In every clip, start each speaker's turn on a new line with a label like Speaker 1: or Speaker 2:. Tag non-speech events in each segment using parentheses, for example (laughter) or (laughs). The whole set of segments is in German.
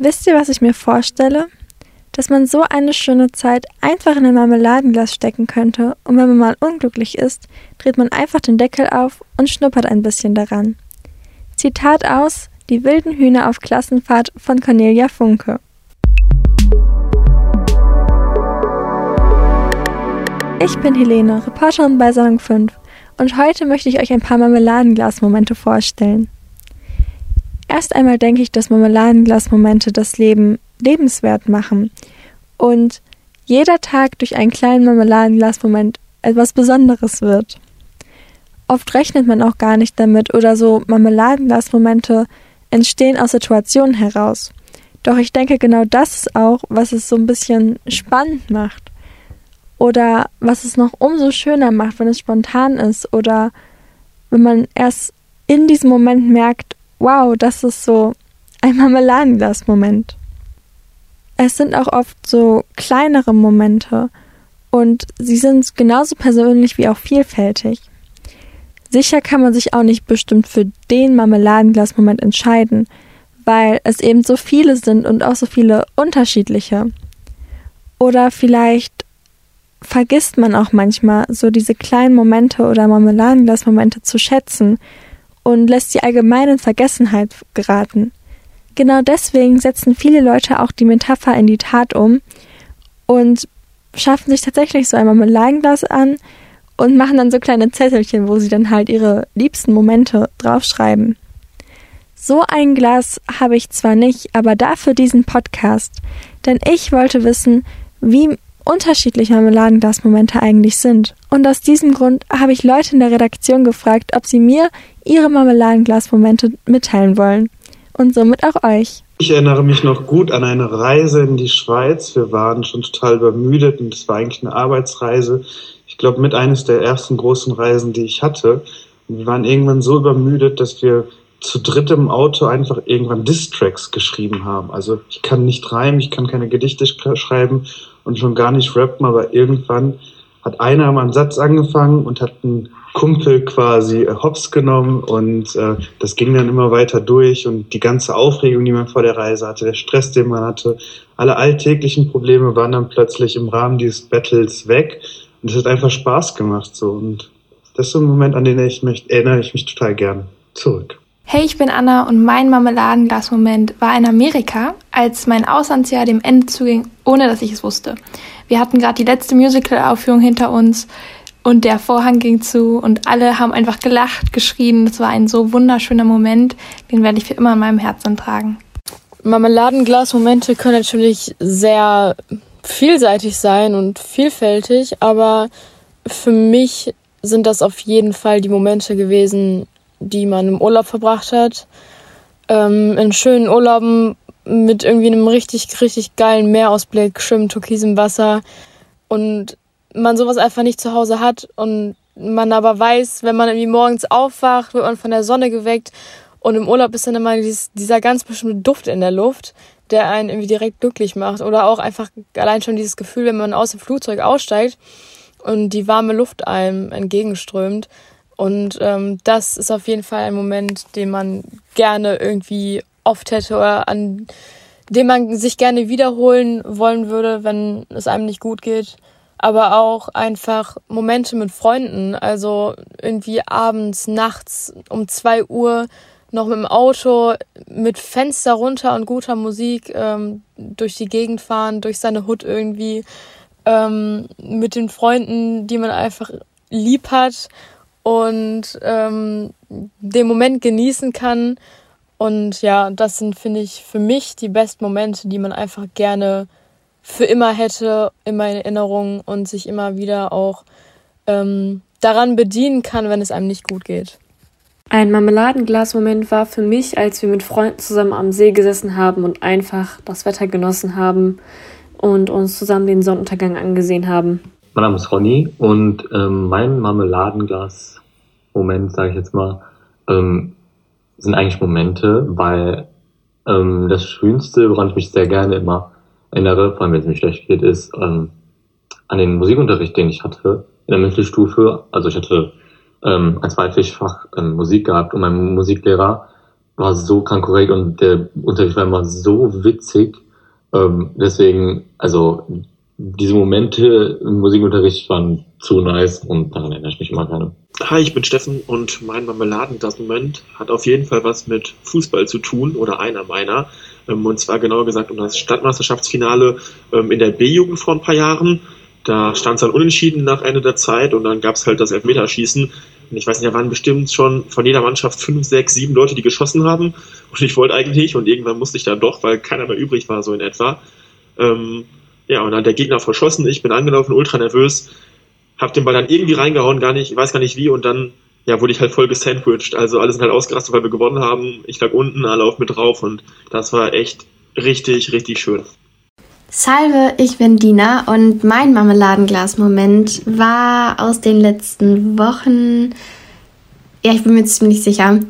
Speaker 1: Wisst ihr, was ich mir vorstelle? Dass man so eine schöne Zeit einfach in ein Marmeladenglas stecken könnte und wenn man mal unglücklich ist, dreht man einfach den Deckel auf und schnuppert ein bisschen daran. Zitat aus Die wilden Hühner auf Klassenfahrt von Cornelia Funke. Ich bin Helene, Reporterin bei Salon 5 und heute möchte ich euch ein paar Marmeladenglas-Momente vorstellen. Erst einmal denke ich, dass Marmeladenglas-Momente das Leben lebenswert machen und jeder Tag durch einen kleinen Marmeladenglas-Moment etwas Besonderes wird. Oft rechnet man auch gar nicht damit oder so Marmeladenglas-Momente entstehen aus Situationen heraus. Doch ich denke, genau das ist auch, was es so ein bisschen spannend macht. Oder was es noch umso schöner macht, wenn es spontan ist oder wenn man erst in diesem Moment merkt, wow, das ist so ein Marmeladenglas-Moment. Es sind auch oft so kleinere Momente und sie sind genauso persönlich wie auch vielfältig. Sicher kann man sich auch nicht bestimmt für den Marmeladenglas-Moment entscheiden, weil es eben so viele sind und auch so viele unterschiedliche. Oder vielleicht vergisst man auch manchmal so diese kleinen Momente oder Marmeladenglas-Momente zu schätzen und lässt sie allgemein in Vergessenheit geraten. Genau deswegen setzen viele Leute auch die Metapher in die Tat um und schaffen sich tatsächlich so ein Marmeladenglas an und machen dann so kleine Zettelchen, wo sie dann halt ihre liebsten Momente draufschreiben. So ein Glas habe ich zwar nicht, aber dafür diesen Podcast, denn ich wollte wissen, wie unterschiedlich Marmeladenglas-Momente eigentlich sind. Und aus diesem Grund habe ich Leute in der Redaktion gefragt, ob sie mir ihre Marmeladenglas-Momente mitteilen wollen. Und somit auch euch.
Speaker 2: Ich erinnere mich noch gut an eine Reise in die Schweiz. Wir waren schon total übermüdet und es war eigentlich eine Arbeitsreise. Ich glaube, mit eines der ersten großen Reisen, die ich hatte. Und wir waren irgendwann so übermüdet, dass wir zu dritt im Auto einfach irgendwann Distracks geschrieben haben. Also ich kann nicht reimen, ich kann keine Gedichte schreiben und schon gar nicht rappen, aber irgendwann hat einer mal einen Satz angefangen und hat einen Kumpel quasi äh, hops genommen und äh, das ging dann immer weiter durch und die ganze Aufregung, die man vor der Reise hatte, der Stress, den man hatte, alle alltäglichen Probleme waren dann plötzlich im Rahmen dieses Battles weg und es hat einfach Spaß gemacht so und das ist so ein Moment, an den ich mich, erinnere ich mich total gern zurück.
Speaker 3: Hey, ich bin Anna und mein Marmeladenglas-Moment war in Amerika, als mein Auslandsjahr dem Ende zuging, ohne dass ich es wusste. Wir hatten gerade die letzte Musical-Aufführung hinter uns und der Vorhang ging zu und alle haben einfach gelacht, geschrien. Das war ein so wunderschöner Moment, den werde ich für immer in meinem Herzen tragen.
Speaker 4: Marmeladenglas-Momente können natürlich sehr vielseitig sein und vielfältig, aber für mich sind das auf jeden Fall die Momente gewesen, die man im Urlaub verbracht hat. Ähm, in schönen Urlauben mit irgendwie einem richtig, richtig geilen Meerausblick, schönem türkisem Wasser und man sowas einfach nicht zu Hause hat und man aber weiß, wenn man irgendwie morgens aufwacht, wird man von der Sonne geweckt und im Urlaub ist dann immer dieses, dieser ganz bestimmte Duft in der Luft, der einen irgendwie direkt glücklich macht oder auch einfach allein schon dieses Gefühl, wenn man aus dem Flugzeug aussteigt und die warme Luft einem entgegenströmt und ähm, das ist auf jeden Fall ein Moment, den man gerne irgendwie oft hätte oder an dem man sich gerne wiederholen wollen würde, wenn es einem nicht gut geht. Aber auch einfach Momente mit Freunden, also irgendwie abends, nachts um zwei Uhr noch mit dem Auto mit Fenster runter und guter Musik ähm, durch die Gegend fahren, durch seine Hut irgendwie, ähm, mit den Freunden, die man einfach lieb hat und ähm, den Moment genießen kann. Und ja, das sind, finde ich, für mich die besten Momente, die man einfach gerne für immer hätte in meiner Erinnerung und sich immer wieder auch ähm, daran bedienen kann, wenn es einem nicht gut geht.
Speaker 5: Ein Marmeladenglas-Moment war für mich, als wir mit Freunden zusammen am See gesessen haben und einfach das Wetter genossen haben und uns zusammen den Sonnenuntergang angesehen haben.
Speaker 6: Mein Name ist Ronny und ähm, mein Marmeladenglas-Moment, sage ich jetzt mal, ähm, sind eigentlich Momente, weil ähm, das Schönste, woran ich mich sehr gerne immer erinnere, vor allem wenn es mir schlecht geht, ist ähm, an den Musikunterricht, den ich hatte in der Mittelstufe. Also ich hatte ähm, ein Zweitfach ähm, Musik gehabt und mein Musiklehrer war so krank korrekt und der Unterricht war immer so witzig. Ähm, deswegen, also diese Momente im Musikunterricht waren zu nice und daran erinnere ich mich immer gerne.
Speaker 7: Hi, ich bin Steffen und mein Marmeladenglas-Moment hat auf jeden Fall was mit Fußball zu tun oder einer meiner. Ähm, und zwar genauer gesagt um das Stadtmeisterschaftsfinale ähm, in der B-Jugend vor ein paar Jahren. Da stand es dann unentschieden nach Ende der Zeit und dann gab es halt das Elfmeterschießen. Und ich weiß nicht, da waren bestimmt schon von jeder Mannschaft fünf, sechs, sieben Leute, die geschossen haben. Und ich wollte eigentlich und irgendwann musste ich dann doch, weil keiner mehr übrig war, so in etwa. Ähm, ja, und dann der Gegner verschossen, ich bin angelaufen, ultra nervös, hab den Ball dann irgendwie reingehauen, gar nicht, ich weiß gar nicht wie, und dann ja, wurde ich halt voll gesandwiched. Also alle sind halt ausgerastet, weil wir gewonnen haben. Ich lag unten, alle auf mit drauf und das war echt richtig, richtig schön.
Speaker 8: Salve, ich bin Dina und mein Marmeladenglas-Moment war aus den letzten Wochen. Ja, ich bin mir ziemlich sicher.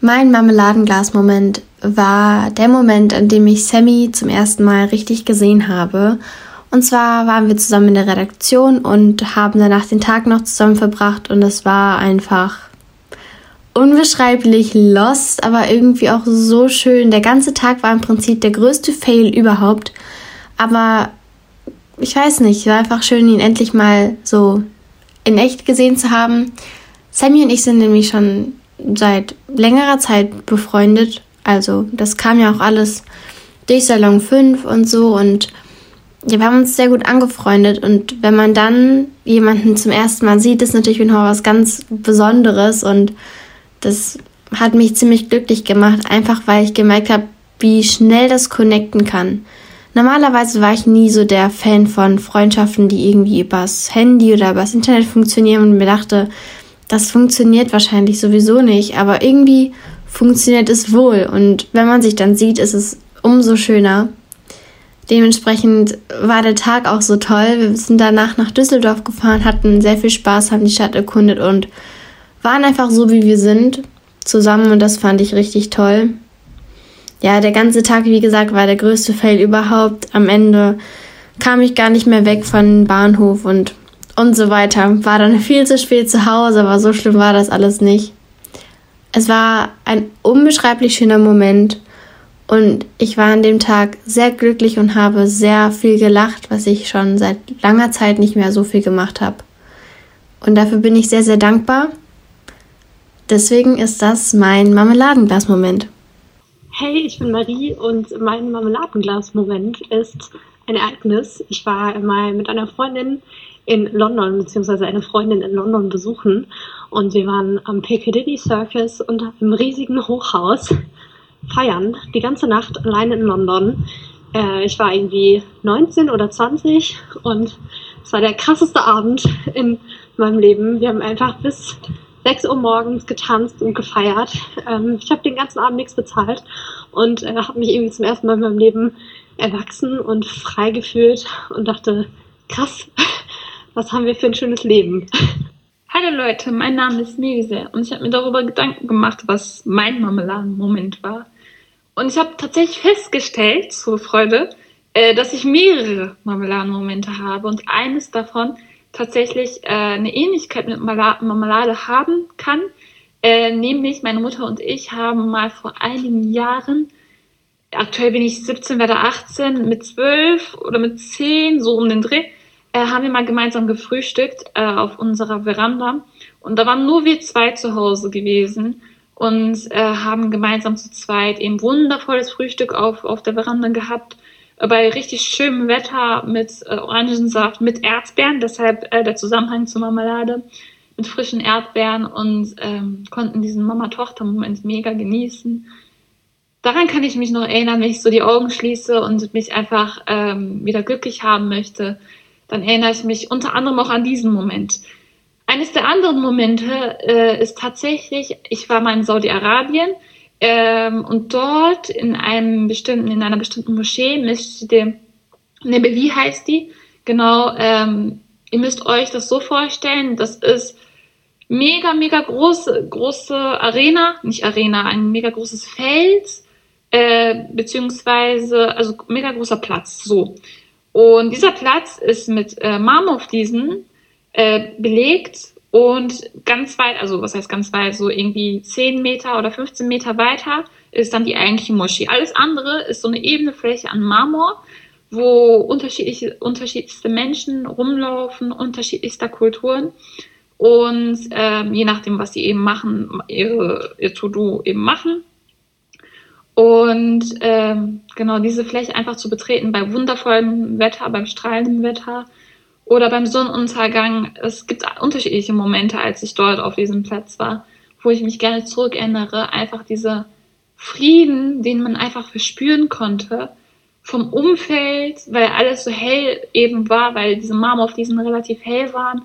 Speaker 8: Mein Marmeladenglas-Moment war der Moment, an dem ich Sammy zum ersten Mal richtig gesehen habe und zwar waren wir zusammen in der Redaktion und haben danach den Tag noch zusammen verbracht und es war einfach unbeschreiblich lost, aber irgendwie auch so schön. Der ganze Tag war im Prinzip der größte Fail überhaupt, aber ich weiß nicht, es war einfach schön, ihn endlich mal so in echt gesehen zu haben. Sammy und ich sind nämlich schon seit längerer Zeit befreundet, also das kam ja auch alles durch Salon 5 und so und wir haben uns sehr gut angefreundet und wenn man dann jemanden zum ersten Mal sieht, ist natürlich noch was ganz Besonderes und das hat mich ziemlich glücklich gemacht, einfach weil ich gemerkt habe, wie schnell das connecten kann. Normalerweise war ich nie so der Fan von Freundschaften, die irgendwie übers Handy oder übers Internet funktionieren und mir dachte, das funktioniert wahrscheinlich sowieso nicht, aber irgendwie funktioniert es wohl und wenn man sich dann sieht, ist es umso schöner. Dementsprechend war der Tag auch so toll. Wir sind danach nach Düsseldorf gefahren, hatten sehr viel Spaß, haben die Stadt erkundet und waren einfach so, wie wir sind, zusammen und das fand ich richtig toll. Ja, der ganze Tag, wie gesagt, war der größte Fail überhaupt. Am Ende kam ich gar nicht mehr weg von Bahnhof und und so weiter. War dann viel zu spät zu Hause, aber so schlimm war das alles nicht. Es war ein unbeschreiblich schöner Moment und ich war an dem Tag sehr glücklich und habe sehr viel gelacht, was ich schon seit langer Zeit nicht mehr so viel gemacht habe. Und dafür bin ich sehr, sehr dankbar. Deswegen ist das mein Marmeladenglas-Moment.
Speaker 9: Hey, ich bin Marie und mein Marmeladenglas-Moment ist ein Ereignis. Ich war mal mit einer Freundin in London, beziehungsweise eine Freundin in London besuchen und wir waren am Piccadilly Circus unter einem riesigen Hochhaus feiern, die ganze Nacht alleine in London. Äh, ich war irgendwie 19 oder 20 und es war der krasseste Abend in meinem Leben. Wir haben einfach bis 6 Uhr morgens getanzt und gefeiert. Ähm, ich habe den ganzen Abend nichts bezahlt und äh, habe mich irgendwie zum ersten Mal in meinem Leben erwachsen und frei gefühlt und dachte, krass, (laughs) was haben wir für ein schönes Leben. (laughs)
Speaker 10: Hallo Leute, mein Name ist Mese und ich habe mir darüber Gedanken gemacht, was mein Marmeladenmoment war. Und ich habe tatsächlich festgestellt, zur Freude, äh, dass ich mehrere Marmeladenmomente habe und eines davon tatsächlich äh, eine Ähnlichkeit mit Marmelade haben kann. Äh, nämlich meine Mutter und ich haben mal vor einigen Jahren, aktuell bin ich 17, werde 18, mit 12 oder mit 10, so um den Dreh, äh, haben wir mal gemeinsam gefrühstückt äh, auf unserer Veranda. Und da waren nur wir zwei zu Hause gewesen und äh, haben gemeinsam zu zweit eben wundervolles Frühstück auf, auf der Veranda gehabt. Bei richtig schönem Wetter mit äh, Orangensaft, mit Erdbeeren, deshalb äh, der Zusammenhang zur Marmelade, mit frischen Erdbeeren und ähm, konnten diesen Mama-Tochter-Moment mega genießen. Daran kann ich mich noch erinnern, wenn ich so die Augen schließe und mich einfach ähm, wieder glücklich haben möchte dann erinnere ich mich unter anderem auch an diesen Moment. Eines der anderen Momente äh, ist tatsächlich, ich war mal in Saudi-Arabien ähm, und dort in einem bestimmten, in einer bestimmten Moschee, Masjid Nebevi heißt die, genau, ähm, ihr müsst euch das so vorstellen, das ist mega, mega große, große Arena, nicht Arena, ein mega großes Feld, äh, beziehungsweise, also mega großer Platz, so. Und dieser Platz ist mit äh, Marmorfliesen äh, belegt Und ganz weit, also was heißt ganz weit, so irgendwie 10 Meter oder 15 Meter weiter ist dann die eigentliche Moschee. Alles andere ist so eine ebene Fläche an Marmor, wo unterschiedliche, unterschiedlichste Menschen rumlaufen, unterschiedlichster Kulturen. Und ähm, je nachdem, was sie eben machen, ihre, ihr To-Do eben machen. Und ähm, genau diese Fläche einfach zu betreten bei wundervollem Wetter, beim strahlenden Wetter oder beim Sonnenuntergang. Es gibt unterschiedliche Momente, als ich dort auf diesem Platz war, wo ich mich gerne zurückerinnere. Einfach dieser Frieden, den man einfach verspüren konnte vom Umfeld, weil alles so hell eben war, weil diese Marmorfliesen relativ hell waren.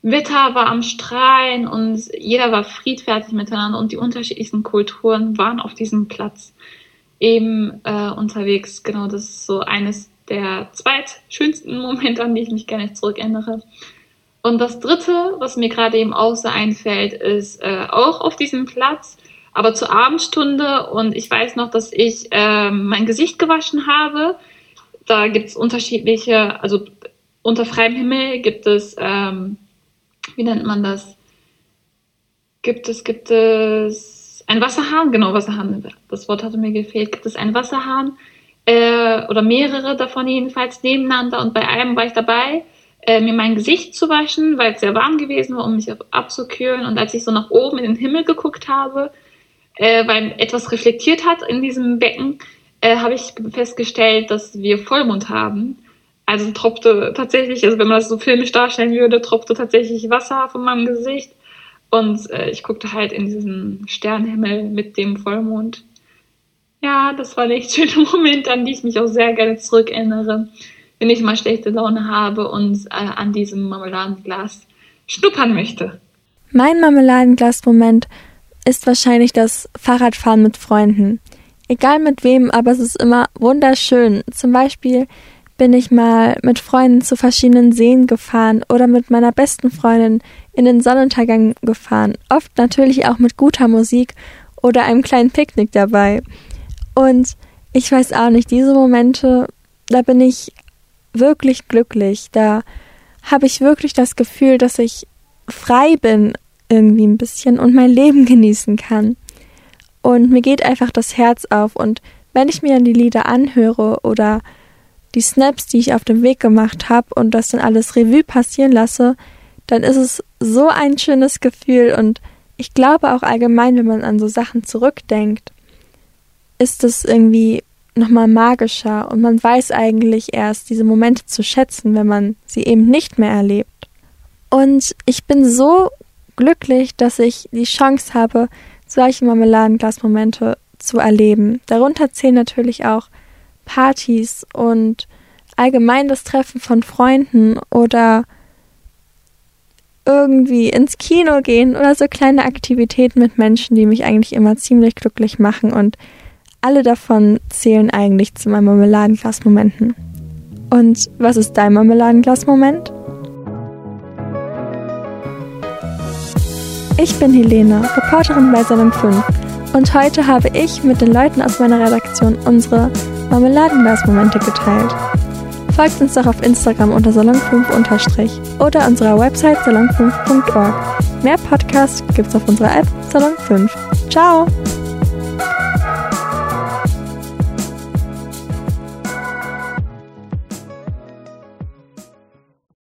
Speaker 10: Wetter war am Strahlen und jeder war friedfertig miteinander und die unterschiedlichsten Kulturen waren auf diesem Platz eben äh, unterwegs. Genau, das ist so eines der zweitschönsten Momente, an die ich mich gerne zurückerinnere. Und das dritte, was mir gerade eben auch so einfällt, ist äh, auch auf diesem Platz, aber zur Abendstunde. Und ich weiß noch, dass ich äh, mein Gesicht gewaschen habe. Da gibt es unterschiedliche, also unter freiem Himmel gibt es, ähm, wie nennt man das? Gibt es, gibt es ein Wasserhahn? Genau, Wasserhahn. Das Wort hatte mir gefehlt. Gibt es einen Wasserhahn? Äh, oder mehrere davon jedenfalls nebeneinander und bei einem war ich dabei, äh, mir mein Gesicht zu waschen, weil es sehr warm gewesen war, um mich abzukühlen. Und als ich so nach oben in den Himmel geguckt habe, äh, weil etwas reflektiert hat in diesem Becken, äh, habe ich festgestellt, dass wir Vollmond haben. Also tropfte tatsächlich, also wenn man das so filmisch darstellen würde, tropfte tatsächlich Wasser von meinem Gesicht. Und äh, ich guckte halt in diesen Sternenhimmel mit dem Vollmond ja, das war ein echt schöner (laughs) Moment, an die ich mich auch sehr gerne zurückerinnere, wenn ich mal schlechte Laune habe und äh, an diesem Marmeladenglas schnuppern möchte.
Speaker 1: Mein Marmeladenglas-Moment ist wahrscheinlich das Fahrradfahren mit Freunden. Egal mit wem, aber es ist immer wunderschön. Zum Beispiel bin ich mal mit Freunden zu verschiedenen Seen gefahren oder mit meiner besten Freundin in den Sonnenuntergang gefahren. Oft natürlich auch mit guter Musik oder einem kleinen Picknick dabei. Und ich weiß auch nicht, diese Momente, da bin ich wirklich glücklich. Da habe ich wirklich das Gefühl, dass ich frei bin irgendwie ein bisschen und mein Leben (laughs) genießen kann. Und mir geht einfach das Herz auf. Und wenn ich mir dann die Lieder anhöre oder die Snaps, die ich auf dem Weg gemacht habe und das dann alles Revue passieren lasse, dann ist es so ein schönes Gefühl. Und ich glaube auch allgemein, wenn man an so Sachen zurückdenkt, ist es irgendwie nochmal magischer und man weiß eigentlich erst diese Momente zu schätzen, wenn man sie eben nicht mehr erlebt. Und ich bin so glücklich, dass ich die Chance habe, solche Marmeladenglasmomente zu erleben. Darunter zählen natürlich auch Partys und allgemein das Treffen von Freunden oder irgendwie ins Kino gehen oder so kleine Aktivitäten mit Menschen, die mich eigentlich immer ziemlich glücklich machen und alle davon zählen eigentlich zu meinen Marmeladenglas-Momenten. Und was ist dein Marmeladenglas-Moment? Ich bin Helene, Reporterin bei Salon 5 und heute habe ich mit den Leuten aus meiner Redaktion unsere Marmeladenglas-Momente geteilt. Folgt uns doch auf Instagram unter salon5 oder unserer Website salon5.org. Mehr Podcasts gibt's auf unserer App Salon 5. Ciao!